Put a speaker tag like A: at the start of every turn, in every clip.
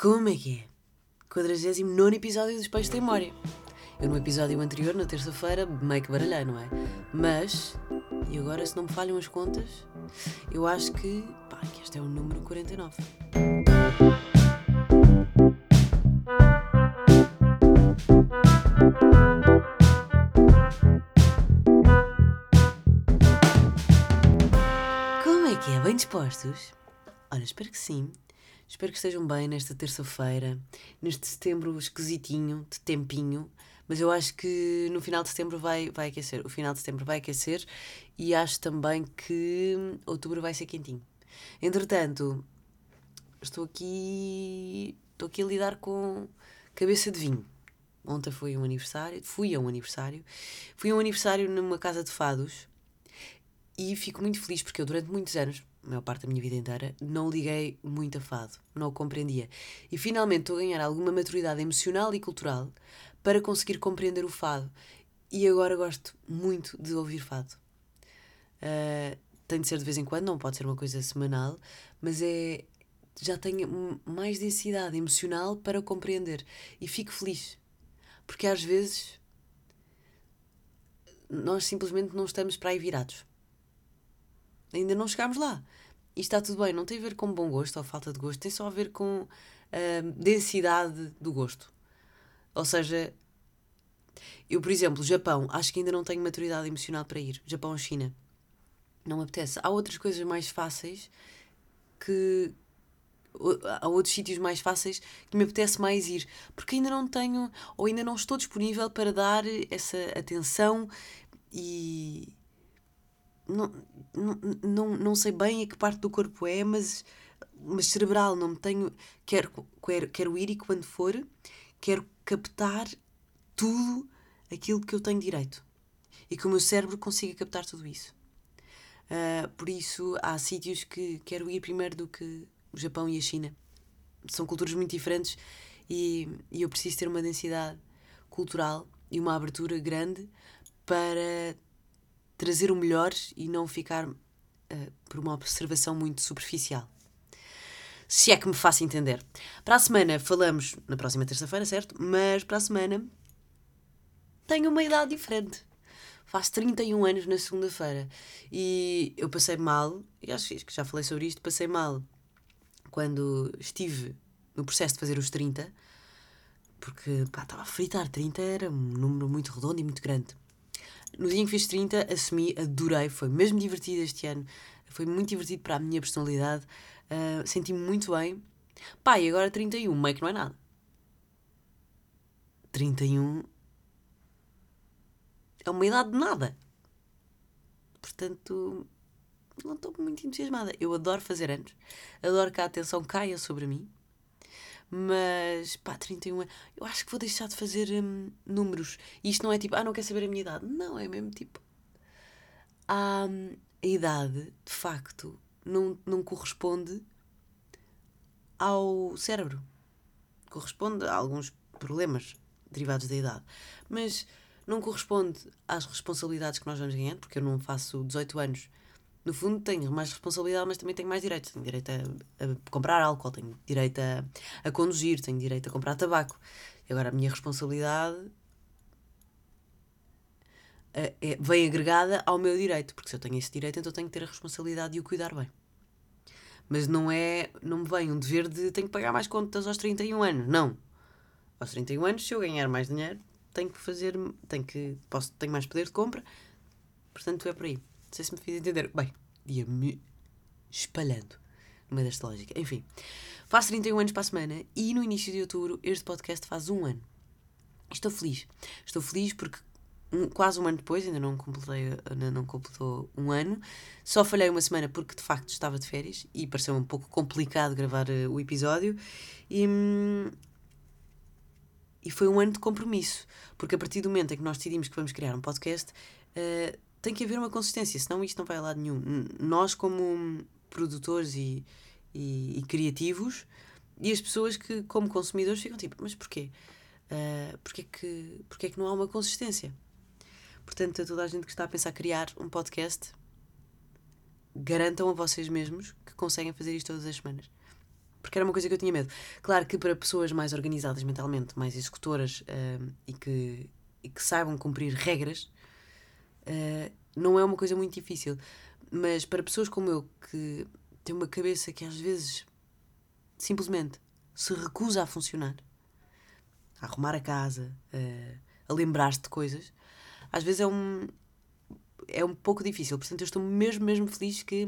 A: Como é que é? 49 episódio dos Peixes Tem Memória. Eu no episódio anterior, na terça-feira, meio que baralhei, não é? Mas, e agora se não me falham as contas, eu acho que, pá, que este é o número 49. Como é que é? Bem dispostos? Olha, espero que sim. Espero que estejam bem nesta terça-feira, neste setembro esquisitinho, de tempinho. Mas eu acho que no final de setembro vai, vai aquecer. O final de setembro vai aquecer e acho também que outubro vai ser quentinho. Entretanto, estou aqui. Estou aqui a lidar com cabeça de vinho. Ontem foi um aniversário, fui a um aniversário. Fui a um aniversário numa casa de fados e fico muito feliz porque eu, durante muitos anos, a maior parte da minha vida inteira, não liguei muito a fado, não o compreendia. E finalmente estou a ganhar alguma maturidade emocional e cultural para conseguir compreender o fado. E agora gosto muito de ouvir fado. Uh, tem de ser de vez em quando, não pode ser uma coisa semanal, mas é já tenho mais densidade emocional para compreender e fico feliz porque às vezes nós simplesmente não estamos para aí virados ainda não chegámos lá e está tudo bem, não tem a ver com bom gosto ou falta de gosto, tem só a ver com uh, densidade do gosto ou seja eu por exemplo, Japão, acho que ainda não tenho maturidade emocional para ir Japão ou China não me apetece. Há outras coisas mais fáceis que. Há outros sítios mais fáceis que me apetece mais ir, porque ainda não tenho, ou ainda não estou disponível para dar essa atenção e. Não, não, não, não sei bem a que parte do corpo é, mas, mas cerebral, não me tenho. Quero, quero, quero ir e quando for, quero captar tudo aquilo que eu tenho direito e que o meu cérebro consiga captar tudo isso. Uh, por isso, há sítios que quero ir primeiro do que o Japão e a China. São culturas muito diferentes e, e eu preciso ter uma densidade cultural e uma abertura grande para trazer o melhor e não ficar uh, por uma observação muito superficial. Se é que me faço entender. Para a semana falamos, na próxima terça-feira, certo? Mas para a semana tenho uma idade diferente faz 31 anos na segunda-feira. E eu passei mal, e acho que já falei sobre isto, passei mal quando estive no processo de fazer os 30, porque pá, estava a fritar. 30 era um número muito redondo e muito grande. No dia em que fiz 30, assumi, adorei, foi mesmo divertido este ano, foi muito divertido para a minha personalidade, uh, senti-me muito bem. Pá, e agora 31, meio que não é nada. 31 é uma idade de nada. Portanto, não estou muito entusiasmada. Eu adoro fazer anos, adoro que a atenção caia sobre mim, mas pá, 31 anos, eu acho que vou deixar de fazer hum, números. E isto não é tipo, ah, não quer saber a minha idade. Não, é mesmo tipo. a idade, de facto, não, não corresponde ao cérebro. Corresponde a alguns problemas derivados da idade. Mas não corresponde às responsabilidades que nós vamos ganhando, porque eu não faço 18 anos. No fundo, tenho mais responsabilidade, mas também tenho mais direitos. Tenho direito a, a comprar álcool, tenho direito a, a conduzir, tenho direito a comprar tabaco. E agora a minha responsabilidade é, é, vem agregada ao meu direito, porque se eu tenho esse direito, então tenho que ter a responsabilidade de o cuidar bem. Mas não é, não me vem um dever de tenho que pagar mais contas aos 31 anos. Não. Aos 31 anos, se eu ganhar mais dinheiro, tenho que fazer, tenho que, posso, tenho mais poder de compra, portanto é por aí. Não sei se me fiz entender. Bem, ia-me espalhando no meio desta lógica. Enfim, faço 31 anos para a semana e no início de outubro este podcast faz um ano. Estou feliz. Estou feliz porque um, quase um ano depois, ainda não, completei, ainda não completou um ano, só falhei uma semana porque de facto estava de férias e pareceu um pouco complicado gravar uh, o episódio. E, hum, e foi um ano de compromisso, porque a partir do momento em que nós decidimos que vamos criar um podcast, uh, tem que haver uma consistência, senão isto não vai a lado nenhum. Nós, como produtores e, e, e criativos, e as pessoas que, como consumidores, ficam tipo, mas porquê? Uh, porquê, que, porquê que não há uma consistência? Portanto, a toda a gente que está a pensar criar um podcast, garantam a vocês mesmos que conseguem fazer isto todas as semanas. porque era uma coisa que eu tinha medo. Claro que para pessoas mais organizadas mentalmente, mais executoras uh, e, que, e que saibam cumprir regras, uh, não é uma coisa muito difícil. Mas para pessoas como eu, que têm uma cabeça que às vezes simplesmente se recusa a funcionar, a arrumar a casa, uh, a lembrar-se de coisas, às vezes é um, é um pouco difícil. Portanto, eu estou mesmo, mesmo feliz que,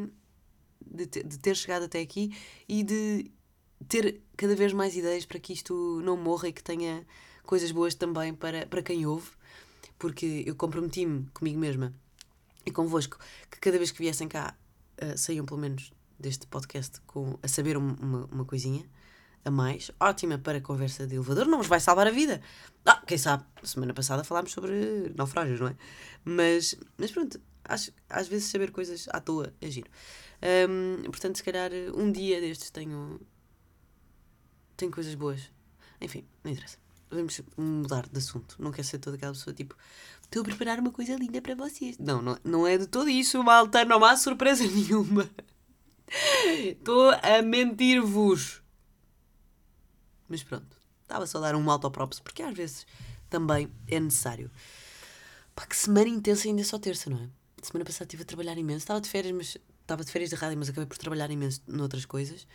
A: de, de ter chegado até aqui e de ter cada vez mais ideias para que isto não morra e que tenha coisas boas também para, para quem ouve, porque eu comprometi-me comigo mesma e convosco que cada vez que viessem cá uh, saiam pelo menos deste podcast com, a saber uma, uma coisinha a mais, ótima para conversa de elevador, não vos vai salvar a vida. Ah, quem sabe, semana passada falámos sobre naufrágios, não é? Mas, mas pronto, acho, às vezes saber coisas à toa é giro. Um, portanto, se calhar um dia destes tenho, tenho coisas boas. Enfim, não interessa. Vamos mudar de assunto. Não quero ser toda aquela pessoa tipo, estou a preparar uma coisa linda para vocês. Não, não, não é de todo isso, malta. Não há surpresa nenhuma. Estou a mentir-vos. Mas pronto, estava só a dar um autoprops, porque às vezes também é necessário. Pá, que semana intensa ainda é só terça, não é? Semana passada estive a trabalhar imenso. Estava de férias, mas estava de férias de rádio, mas acabei por trabalhar imenso noutras coisas.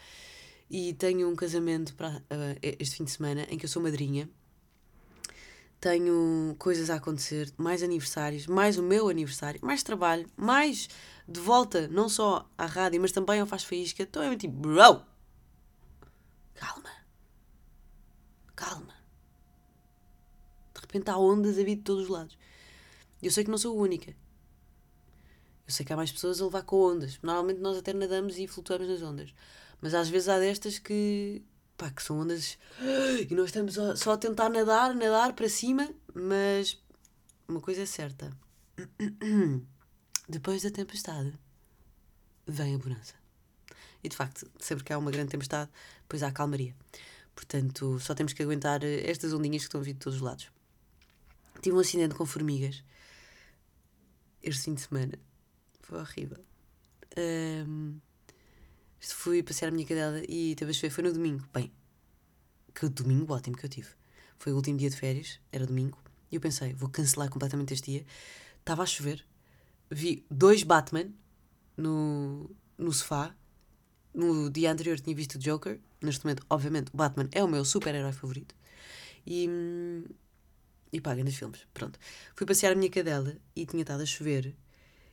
A: E tenho um casamento para uh, este fim de semana em que eu sou madrinha. Tenho coisas a acontecer, mais aniversários, mais o meu aniversário, mais trabalho, mais de volta, não só à rádio, mas também ao Faz Faísca. Estou a tipo, bro, calma calma. De repente há ondas a vir de todos os lados. Eu sei que não sou a única. Eu sei que há mais pessoas a levar com ondas. Normalmente nós até nadamos e flutuamos nas ondas. Mas às vezes há destas que. Pá, que são ondas. E nós estamos só a tentar nadar, nadar para cima, mas. uma coisa é certa. Depois da tempestade, vem a bonança. E de facto, sempre que há uma grande tempestade, depois há calmaria. Portanto, só temos que aguentar eh, estas ondinhas que estão a vir de todos os lados. Tive um acidente com formigas este fim de semana. Foi horrível. Um, fui passear a minha cadela e teve a chover. Foi no domingo. Bem, que domingo ótimo que eu tive. Foi o último dia de férias, era domingo. E eu pensei, vou cancelar completamente este dia. Estava a chover. Vi dois Batman no, no sofá. No dia anterior tinha visto o Joker neste momento, obviamente, o Batman é o meu super-herói favorito. E. E pá, grandes filmes. Pronto. Fui passear a minha cadela e tinha estado a chover.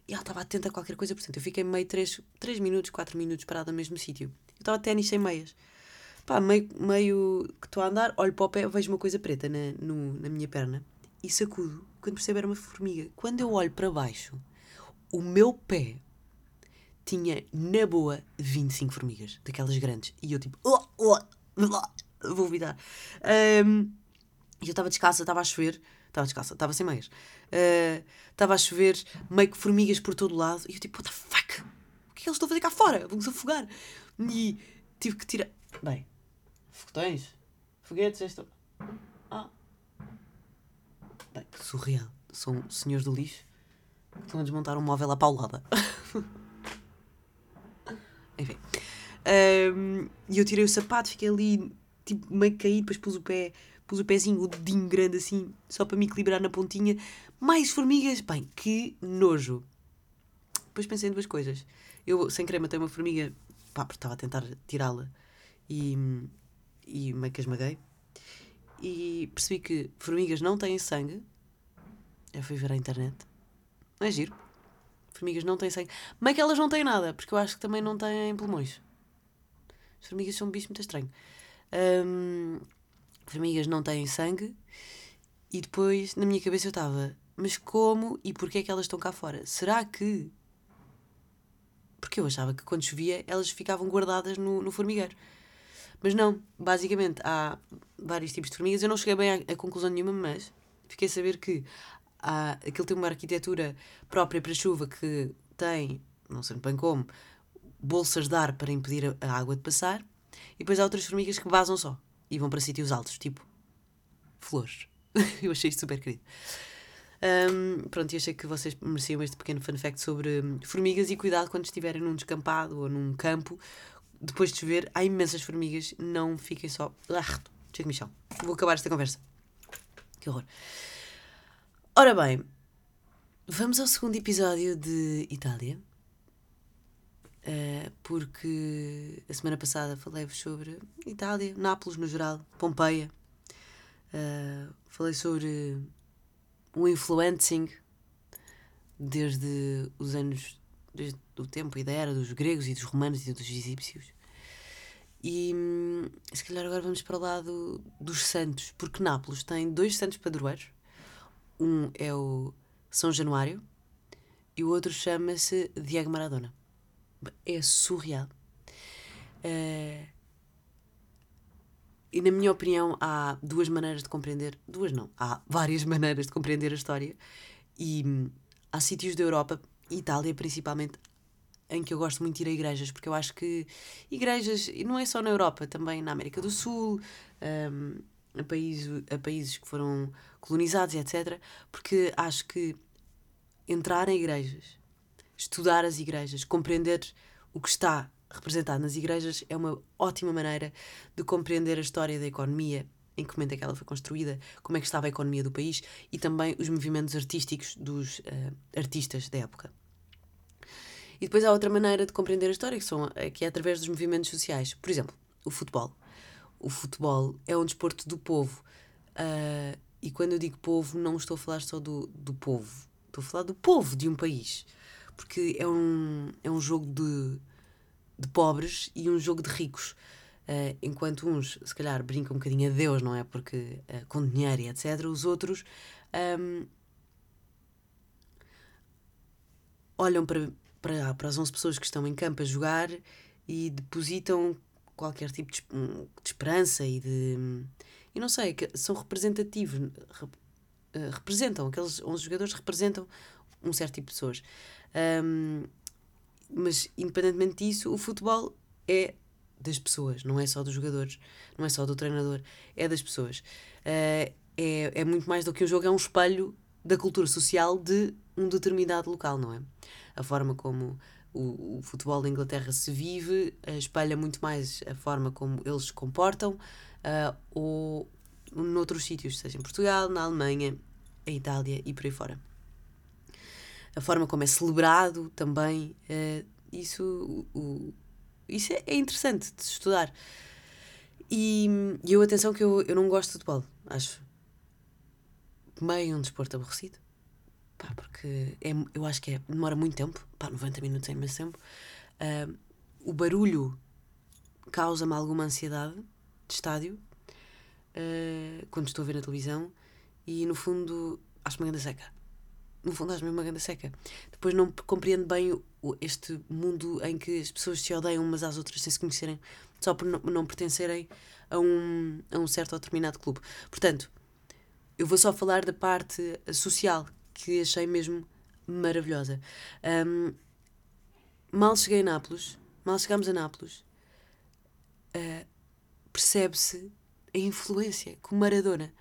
A: E ela estava atenta a qualquer coisa, portanto, eu fiquei meio 3, 3 minutos, 4 minutos parada no mesmo sítio. Eu estava de ténis sem meias. Pá, meio, meio que estou a andar, olho para o pé, vejo uma coisa preta na, no, na minha perna e sacudo. Quando percebo era uma formiga. Quando eu olho para baixo, o meu pé tinha na boa 25 formigas, daquelas grandes. E eu tipo, oh, oh, oh, vou virar. Um, eu estava descalça, estava a chover. Estava descalça, estava sem meias. Uh, estava a chover, meio que formigas por todo lado. E eu tipo, what the fuck? O que é que eles estão a fazer cá fora? Vão-se afogar. E tive que tirar. Bem, foguetões, foguetes, esta. Ah. Bem, surreal. São senhores do lixo que estão a desmontar um móvel à paulada. Enfim. Um, e eu tirei o sapato, fiquei ali, tipo, meio caído, depois pus o pé, pus o pezinho, o dedinho grande assim, só para me equilibrar na pontinha. Mais formigas, bem, que nojo. Depois pensei em duas coisas. Eu, sem querer, matei uma formiga, pá, porque estava a tentar tirá-la e, e meio que esmaguei. E percebi que formigas não têm sangue. Eu fui ver a internet. Não é giro? formigas não têm sangue. É que elas não têm nada, porque eu acho que também não têm pulmões. As formigas são um bicho muito estranho. Um, formigas não têm sangue. E depois, na minha cabeça, eu estava, mas como e porquê é que elas estão cá fora? Será que. Porque eu achava que quando chovia elas ficavam guardadas no, no formigueiro. Mas não, basicamente há vários tipos de formigas. Eu não cheguei bem a, conclusão nenhuma, mas fiquei a saber que há, aquilo tem uma arquitetura própria para chuva que tem, não sei bem como, bolsas de ar para impedir a, a água de passar, e depois há outras formigas que vazam só e vão para sítios altos, tipo flores. Eu achei isto super querido. Um, pronto, e achei que vocês mereciam este pequeno fun fact sobre hum, formigas e cuidado quando estiverem num descampado ou num campo, depois de chover, há imensas formigas. Não fiquem só. Ah, chega Michel. Vou acabar esta conversa. Que horror. Ora bem, vamos ao segundo episódio de Itália. Uh, porque a semana passada falei-vos sobre Itália, Nápoles no geral, Pompeia. Uh, falei sobre o influencing desde os anos, desde o tempo e da era dos gregos e dos romanos e dos egípcios. E hum, se calhar agora vamos para o lado dos santos, porque Nápoles tem dois santos padroeiros. Um é o São Januário e o outro chama-se Diego Maradona é surreal. Uh, e na minha opinião há duas maneiras de compreender, duas não, há várias maneiras de compreender a história e hum, há sítios da Europa, Itália principalmente, em que eu gosto muito de ir a igrejas, porque eu acho que igrejas, e não é só na Europa, também na América do Sul, um, a, países, a países que foram colonizados, etc. Porque acho que entrar em igrejas estudar as igrejas, compreender o que está representado nas igrejas é uma ótima maneira de compreender a história da economia, em que momento é que ela foi construída, como é que estava a economia do país e também os movimentos artísticos dos uh, artistas da época. E depois há outra maneira de compreender a história, que, são, eh, que é através dos movimentos sociais. Por exemplo, o futebol. O futebol é um desporto do povo. Uh, e quando eu digo povo, não estou a falar só do, do povo. Estou a falar do povo de um país porque é um, é um jogo de, de pobres e um jogo de ricos. Uh, enquanto uns, se calhar, brincam um bocadinho a Deus, não é? Porque uh, com dinheiro e etc., os outros um, olham para, para, para as 11 pessoas que estão em campo a jogar e depositam qualquer tipo de, de esperança e de. E não sei, são representativos, rep, uh, representam, aqueles 11 jogadores representam um certo tipo de pessoas. Um, mas, independentemente disso, o futebol é das pessoas, não é só dos jogadores, não é só do treinador, é das pessoas. Uh, é, é muito mais do que um jogo, é um espelho da cultura social de um determinado local, não é? A forma como o, o futebol da Inglaterra se vive uh, espelha muito mais a forma como eles se comportam uh, ou noutros sítios, seja em Portugal, na Alemanha, a Itália e por aí fora a forma como é celebrado também. Uh, isso o, isso é, é, interessante de se estudar. E, e eu, atenção, que eu, eu não gosto de futebol. Acho meio um desporto aborrecido. Pá, porque é, eu acho que é, demora muito tempo. Pá, 90 minutos é imenso tempo. Uh, o barulho causa-me alguma ansiedade de estádio uh, quando estou a ver na televisão e no fundo acho-me uma grande seca no fundo, acho mesmo uma grande seca. Depois não compreendo bem este mundo em que as pessoas se odeiam umas às outras sem se conhecerem, só por não, não pertencerem a um, a um certo ou determinado clube. Portanto, eu vou só falar da parte social, que achei mesmo maravilhosa. Um, mal cheguei a Nápoles, mal chegámos a Nápoles, uh, percebe-se a influência que o Maradona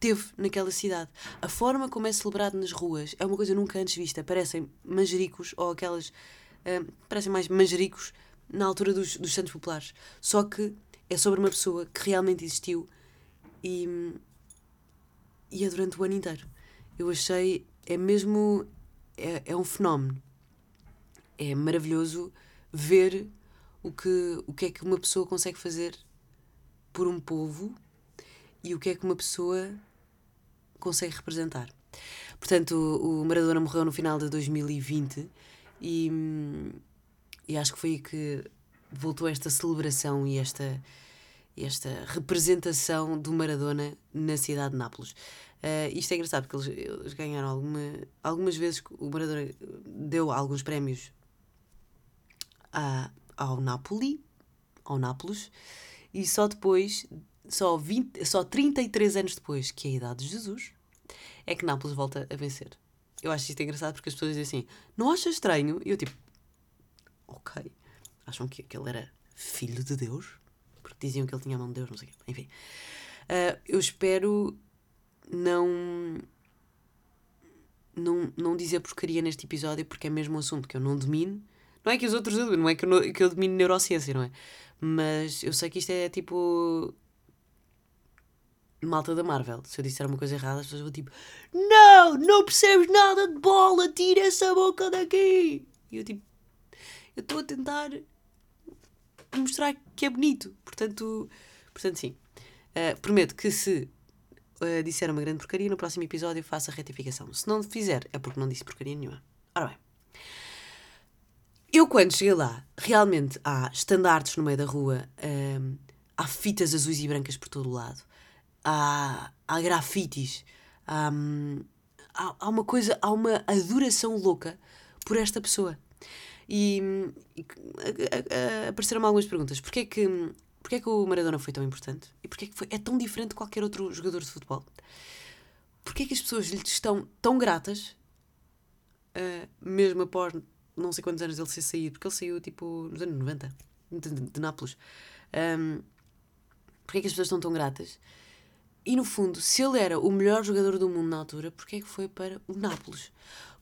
A: teve naquela cidade. A forma como é celebrado nas ruas é uma coisa nunca antes vista. Parecem manjericos ou aquelas. Uh, parecem mais manjericos na altura dos, dos Santos Populares. Só que é sobre uma pessoa que realmente existiu e, e é durante o ano inteiro. Eu achei. É mesmo. É, é um fenómeno. É maravilhoso ver o que, o que é que uma pessoa consegue fazer por um povo e o que é que uma pessoa consegue representar. Portanto, o, Maradona morreu no final de 2020 e, e acho que foi aí que voltou esta celebração e esta, esta representação do Maradona na cidade de Nápoles. Uh, isto é engraçado porque eles, eles ganharam alguma, algumas vezes o Maradona deu alguns prémios a, ao Napoli, ao Nápoles, e só depois só, 20, só 33 anos depois, que é a idade de Jesus, é que Nápoles volta a vencer. Eu acho isto engraçado porque as pessoas dizem assim: não achas estranho? E eu tipo, ok. Acham que, ele era filho de Deus? Porque diziam que ele tinha a mão de Deus, não sei o quê. Enfim. Uh, eu espero não, não, não dizer porcaria neste episódio porque é mesmo um assunto que eu não domino, Não é que os outros, não é que eu, que eu domino neurociência, não é? Mas eu sei que isto é tipo. Malta da Marvel. Se eu disser uma coisa errada, as pessoas vão tipo: Não, não percebes nada de bola, tira essa boca daqui. E eu tipo: Eu estou a tentar mostrar que é bonito. Portanto, portanto sim. Uh, prometo que se uh, disser uma grande porcaria, no próximo episódio faço a retificação. Se não fizer, é porque não disse porcaria nenhuma. Ora bem. Eu, quando cheguei lá, realmente há estandartes no meio da rua, um, há fitas azuis e brancas por todo o lado, há, há grafites, há, há, uma coisa, há uma adoração louca por esta pessoa. E, e apareceram-me algumas perguntas. Porquê que, porquê que o Maradona foi tão importante? E porquê que foi, é tão diferente de qualquer outro jogador de futebol? Porquê que as pessoas lhe estão tão gratas, uh, mesmo após não sei quantos anos ele se sair, porque ele saiu tipo nos anos 90, de, de, de Nápoles. Um, porque é que as pessoas estão tão gratas? E no fundo, se ele era o melhor jogador do mundo na altura, porque é que foi para o Nápoles?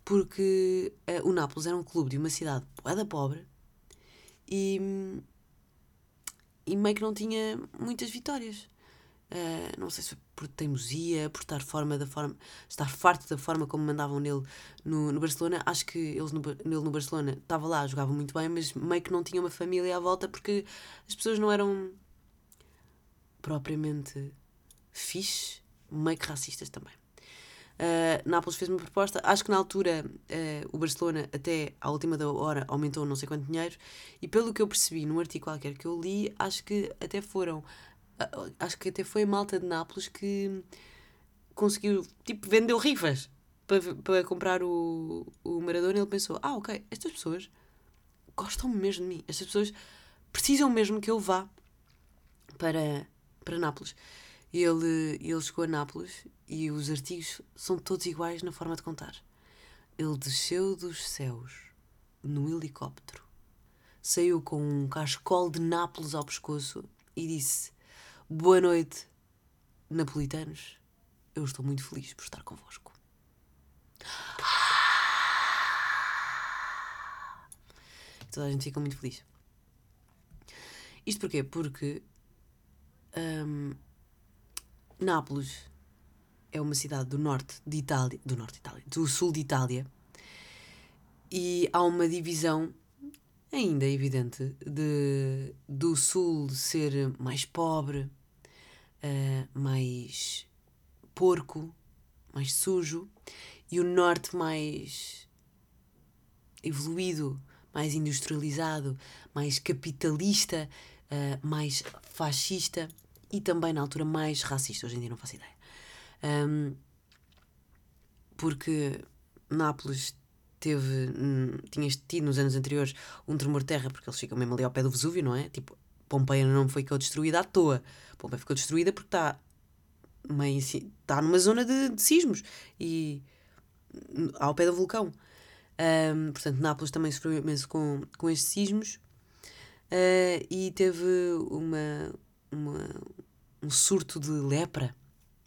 A: Porque uh, o Nápoles era um clube de uma cidade poeda pobre e, e meio que não tinha muitas vitórias. Uh, não sei se por teimosia, por estar, forma da forma, estar farto da forma como mandavam nele no, no Barcelona. Acho que eles no, nele no Barcelona estava lá, jogava muito bem, mas meio que não tinha uma família à volta porque as pessoas não eram propriamente fixe, meio que racistas também. Uh, Nápoles fez uma proposta, acho que na altura uh, o Barcelona até à última da hora aumentou não sei quanto dinheiro e pelo que eu percebi num artigo qualquer que eu li, acho que até foram acho que até foi a malta de Nápoles que conseguiu, tipo, vendeu rifas para, para comprar o, o Maradona. Ele pensou: ah, ok, estas pessoas gostam mesmo de mim, estas pessoas precisam mesmo que eu vá para, para Nápoles. Ele, ele chegou a Nápoles e os artigos são todos iguais na forma de contar. Ele desceu dos céus no helicóptero, saiu com um cascol de Nápoles ao pescoço e disse: Boa noite, napolitanos. Eu estou muito feliz por estar convosco. Toda a gente fica muito feliz. Isto porquê? Porque um, Nápoles é uma cidade do norte de Itália, do norte de Itália, do sul de Itália, e há uma divisão ainda evidente de do sul ser mais pobre, uh, mais porco, mais sujo, e o norte mais evoluído, mais industrializado, mais capitalista, uh, mais fascista e também na altura mais racista. Hoje em dia não faço ideia. Um, porque Nápoles teve, hum, tinha tido nos anos anteriores um tremor de terra, porque eles ficam mesmo ali ao pé do Vesúvio, não é? Tipo, Pompeia não foi destruída à toa. Pompeia ficou destruída porque está meio está numa zona de, de sismos e ao pé do vulcão. Um, portanto, Nápoles também sofreu imenso com, com estes sismos uh, e teve uma, uma, um surto de lepra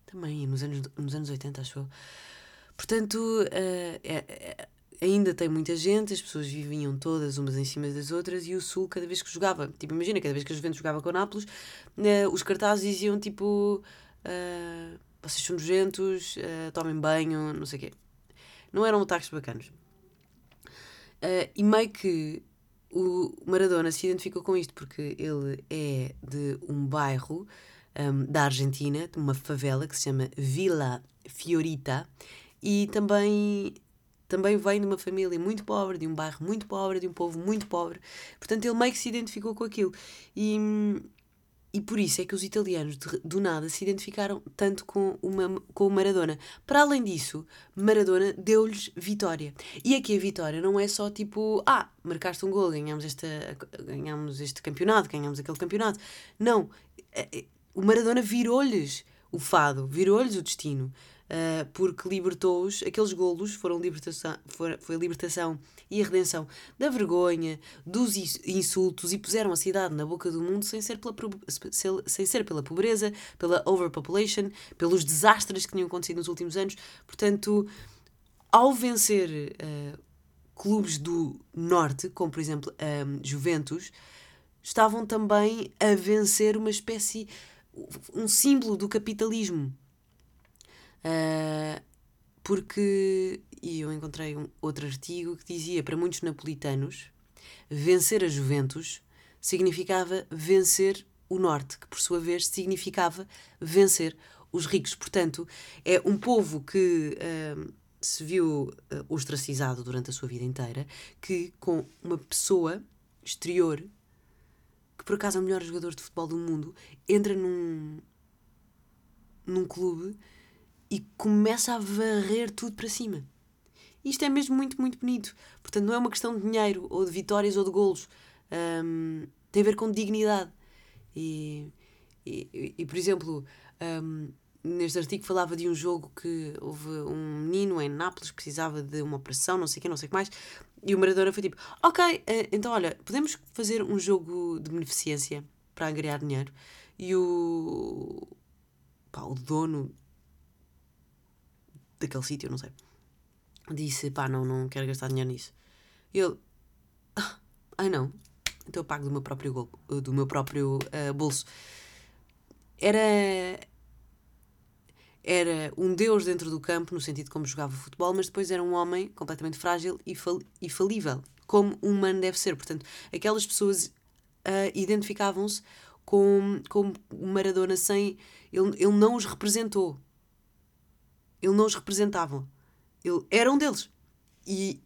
A: também nos anos, nos anos 80, acho eu. Portanto, uh, é, é, ainda tem muita gente, as pessoas viviam todas umas em cima das outras e o Sul, cada vez que jogava, tipo, imagina, cada vez que a Juventus jogava com o Nápoles, uh, os cartazes diziam tipo: uh, vocês são nojentos, tomem banho, não sei o quê. Não eram ataques bacanos. e meio que o Maradona se identificou com isto porque ele é de um bairro um, da Argentina, de uma favela que se chama Vila Fiorita, e também também vem de uma família muito pobre, de um bairro muito pobre, de um povo muito pobre. Portanto, ele meio que se identificou com aquilo. E, e por isso é que os italianos, de, do nada, se identificaram tanto com, uma, com o Maradona. Para além disso, Maradona deu-lhes vitória. E aqui a vitória não é só tipo, ah, marcaste um gol, ganhamos, esta, ganhamos este campeonato, ganhamos aquele campeonato. Não. É, é, o Maradona virou-lhes o fado, virou-lhes o destino uh, porque libertou-os, aqueles golos foram libertação, foi, foi a libertação e a redenção da vergonha, dos insultos e puseram a cidade na boca do mundo sem ser pela, sem ser pela pobreza, pela overpopulation, pelos desastres que tinham acontecido nos últimos anos. Portanto, ao vencer uh, clubes do Norte, como por exemplo um, Juventus, estavam também a vencer uma espécie, um símbolo do capitalismo. Uh, porque, e eu encontrei um outro artigo que dizia para muitos napolitanos, vencer a Juventus significava vencer o Norte, que por sua vez significava vencer os ricos. Portanto, é um povo que uh, se viu uh, ostracizado durante a sua vida inteira, que com uma pessoa exterior, que por acaso é o melhor jogador de futebol do mundo, entra num, num clube e começa a varrer tudo para cima. Isto é mesmo muito, muito bonito. Portanto, não é uma questão de dinheiro, ou de vitórias, ou de golos. Um, tem a ver com dignidade. E, e, e por exemplo, um, neste artigo falava de um jogo que houve um menino em Nápoles que precisava de uma operação, não sei o que, não sei o que mais, e o Maradona foi tipo: Ok, eh, então olha, podemos fazer um jogo de beneficência para angariar dinheiro. E o, pá, o dono daquele sítio, não sei, disse: pá, não, não quero gastar dinheiro nisso. E ele: ah, ai não, então eu pago do meu próprio, do meu próprio uh, bolso. Era era um deus dentro do campo, no sentido como jogava futebol, mas depois era um homem completamente frágil e, fal e falível, como um humano deve ser. Portanto, aquelas pessoas uh, identificavam-se com, com Maradona sem. Ele, ele não os representou. Ele não os representava. Ele era um deles. E,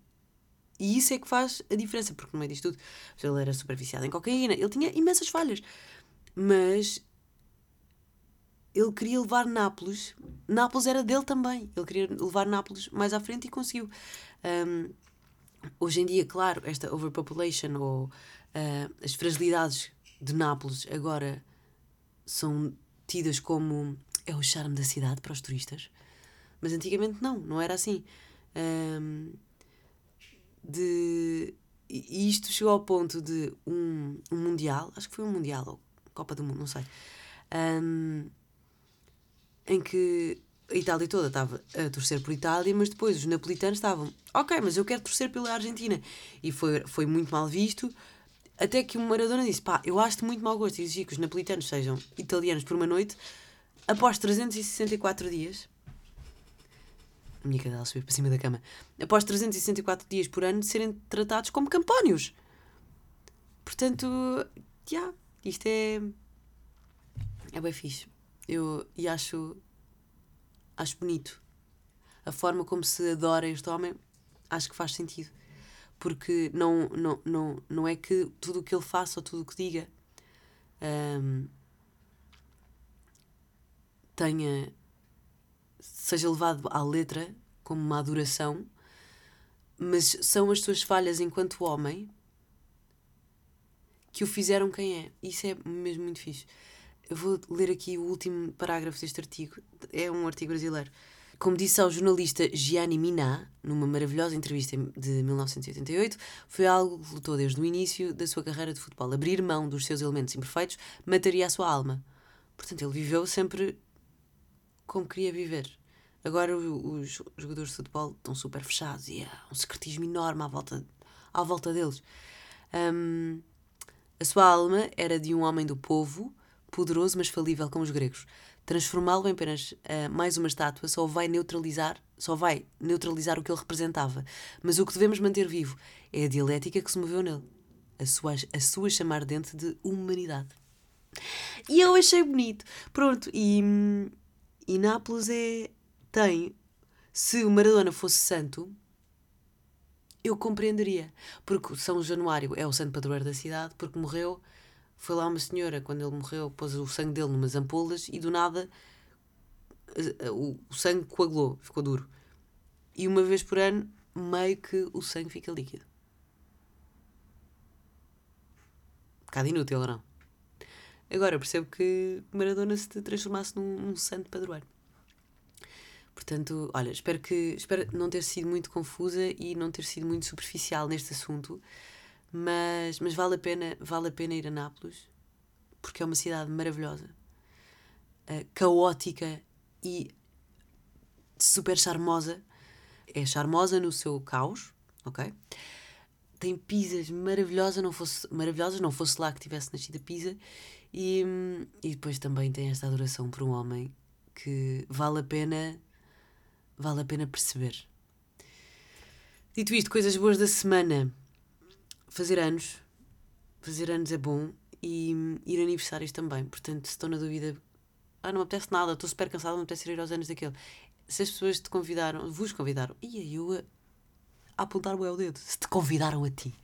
A: e isso é que faz a diferença, porque no meio disto tudo, ele era super viciado em cocaína, ele tinha imensas falhas. Mas ele queria levar Nápoles. Nápoles era dele também. Ele queria levar Nápoles mais à frente e conseguiu. Um, hoje em dia, claro, esta overpopulation ou uh, as fragilidades de Nápoles agora são tidas como é o charme da cidade para os turistas. Mas antigamente não, não era assim. Um, de, e isto chegou ao ponto de um, um Mundial, acho que foi um Mundial ou Copa do Mundo, não sei. Um, em que a Itália toda estava a torcer por Itália, mas depois os napolitanos estavam, ok, mas eu quero torcer pela Argentina. E foi, foi muito mal visto, até que o Maradona disse, pá, eu acho muito mau gosto exigir que os napolitanos sejam italianos por uma noite, após 364 dias. A minha cadela subiu para cima da cama. Após 364 dias por ano de serem tratados como campónios. Portanto, já, yeah, isto é. É bem fixe. Eu, e acho, acho bonito. A forma como se adora este homem, acho que faz sentido. Porque não, não, não, não é que tudo o que ele faça ou tudo o que diga um, tenha seja levado à letra como uma adoração, mas são as suas falhas enquanto homem que o fizeram quem é. Isso é mesmo muito fixe. Eu vou ler aqui o último parágrafo deste artigo. É um artigo brasileiro. Como disse ao jornalista Gianni Minà, numa maravilhosa entrevista de 1988, foi algo que lutou desde o início da sua carreira de futebol. Abrir mão dos seus elementos imperfeitos mataria a sua alma. Portanto, ele viveu sempre como queria viver. Agora os jogadores de futebol estão super fechados e há um secretismo enorme à volta, à volta deles. Um, a sua alma era de um homem do povo poderoso mas falível como os gregos. Transformá-lo em apenas uh, mais uma estátua só vai neutralizar, só vai neutralizar o que ele representava. Mas o que devemos manter vivo é a dialética que se moveu nele, a sua, a sua chamar dente de humanidade. E eu achei bonito. Pronto, e, e Nápoles é, tem. Se o Maradona fosse santo, eu compreenderia. Porque São Januário é o santo padroeiro da cidade, porque morreu foi lá uma senhora, quando ele morreu, pôs o sangue dele numas ampolas e do nada o, sangue coagulou, ficou duro. E uma vez por ano, meio que o sangue fica líquido. Um bocado inútil, não? Agora percebo que Maradona se transformasse num, num santo padroeiro. Portanto, olha, espero que espero não ter sido muito confusa e não ter sido muito superficial neste assunto. Mas, mas vale, a pena, vale a pena ir a Nápoles porque é uma cidade maravilhosa, uh, caótica e super charmosa. É charmosa no seu caos, ok? Tem pizzas maravilhosas, não fosse, maravilhosas, não fosse lá que tivesse nascido a pizza. E, e depois também tem esta adoração por um homem que vale a pena, vale a pena perceber. Dito isto, coisas boas da semana. Fazer anos. Fazer anos é bom. E ir a aniversários também. Portanto, se estou na dúvida, ah, não me apetece nada, estou super cansada, não me apetece ir aos anos daquele. Se as pessoas te convidaram, vos convidaram, e eu a, a apontar o dedo, se te convidaram a ti.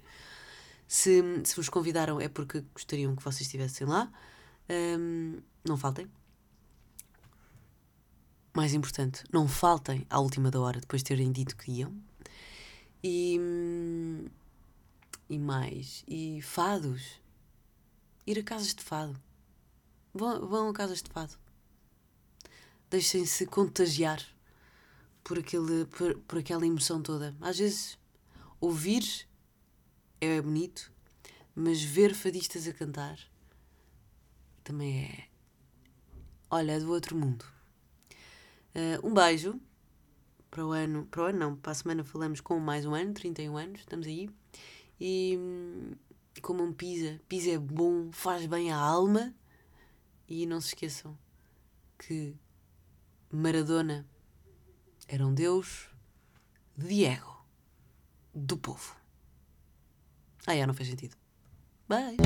A: Se, se vos convidaram é porque gostariam que vocês estivessem lá. Um, não faltem. Mais importante, não faltem à última da hora depois de terem dito que iam. E, e mais. E fados. Ir a casas de fado. Vão, vão a casas de fado. Deixem-se contagiar por, aquele, por, por aquela emoção toda. Às vezes, ouvir é bonito, mas ver fadistas a cantar também é. Olha, é do outro mundo. Uh, um beijo para o ano. Para o ano, não, para a semana falamos com mais um ano, 31 anos, estamos aí. E hum, comam pizza. Pizza é bom, faz bem à alma. E não se esqueçam que Maradona era um deus, Diego, do povo. Ah, é, não fez sentido. Bye.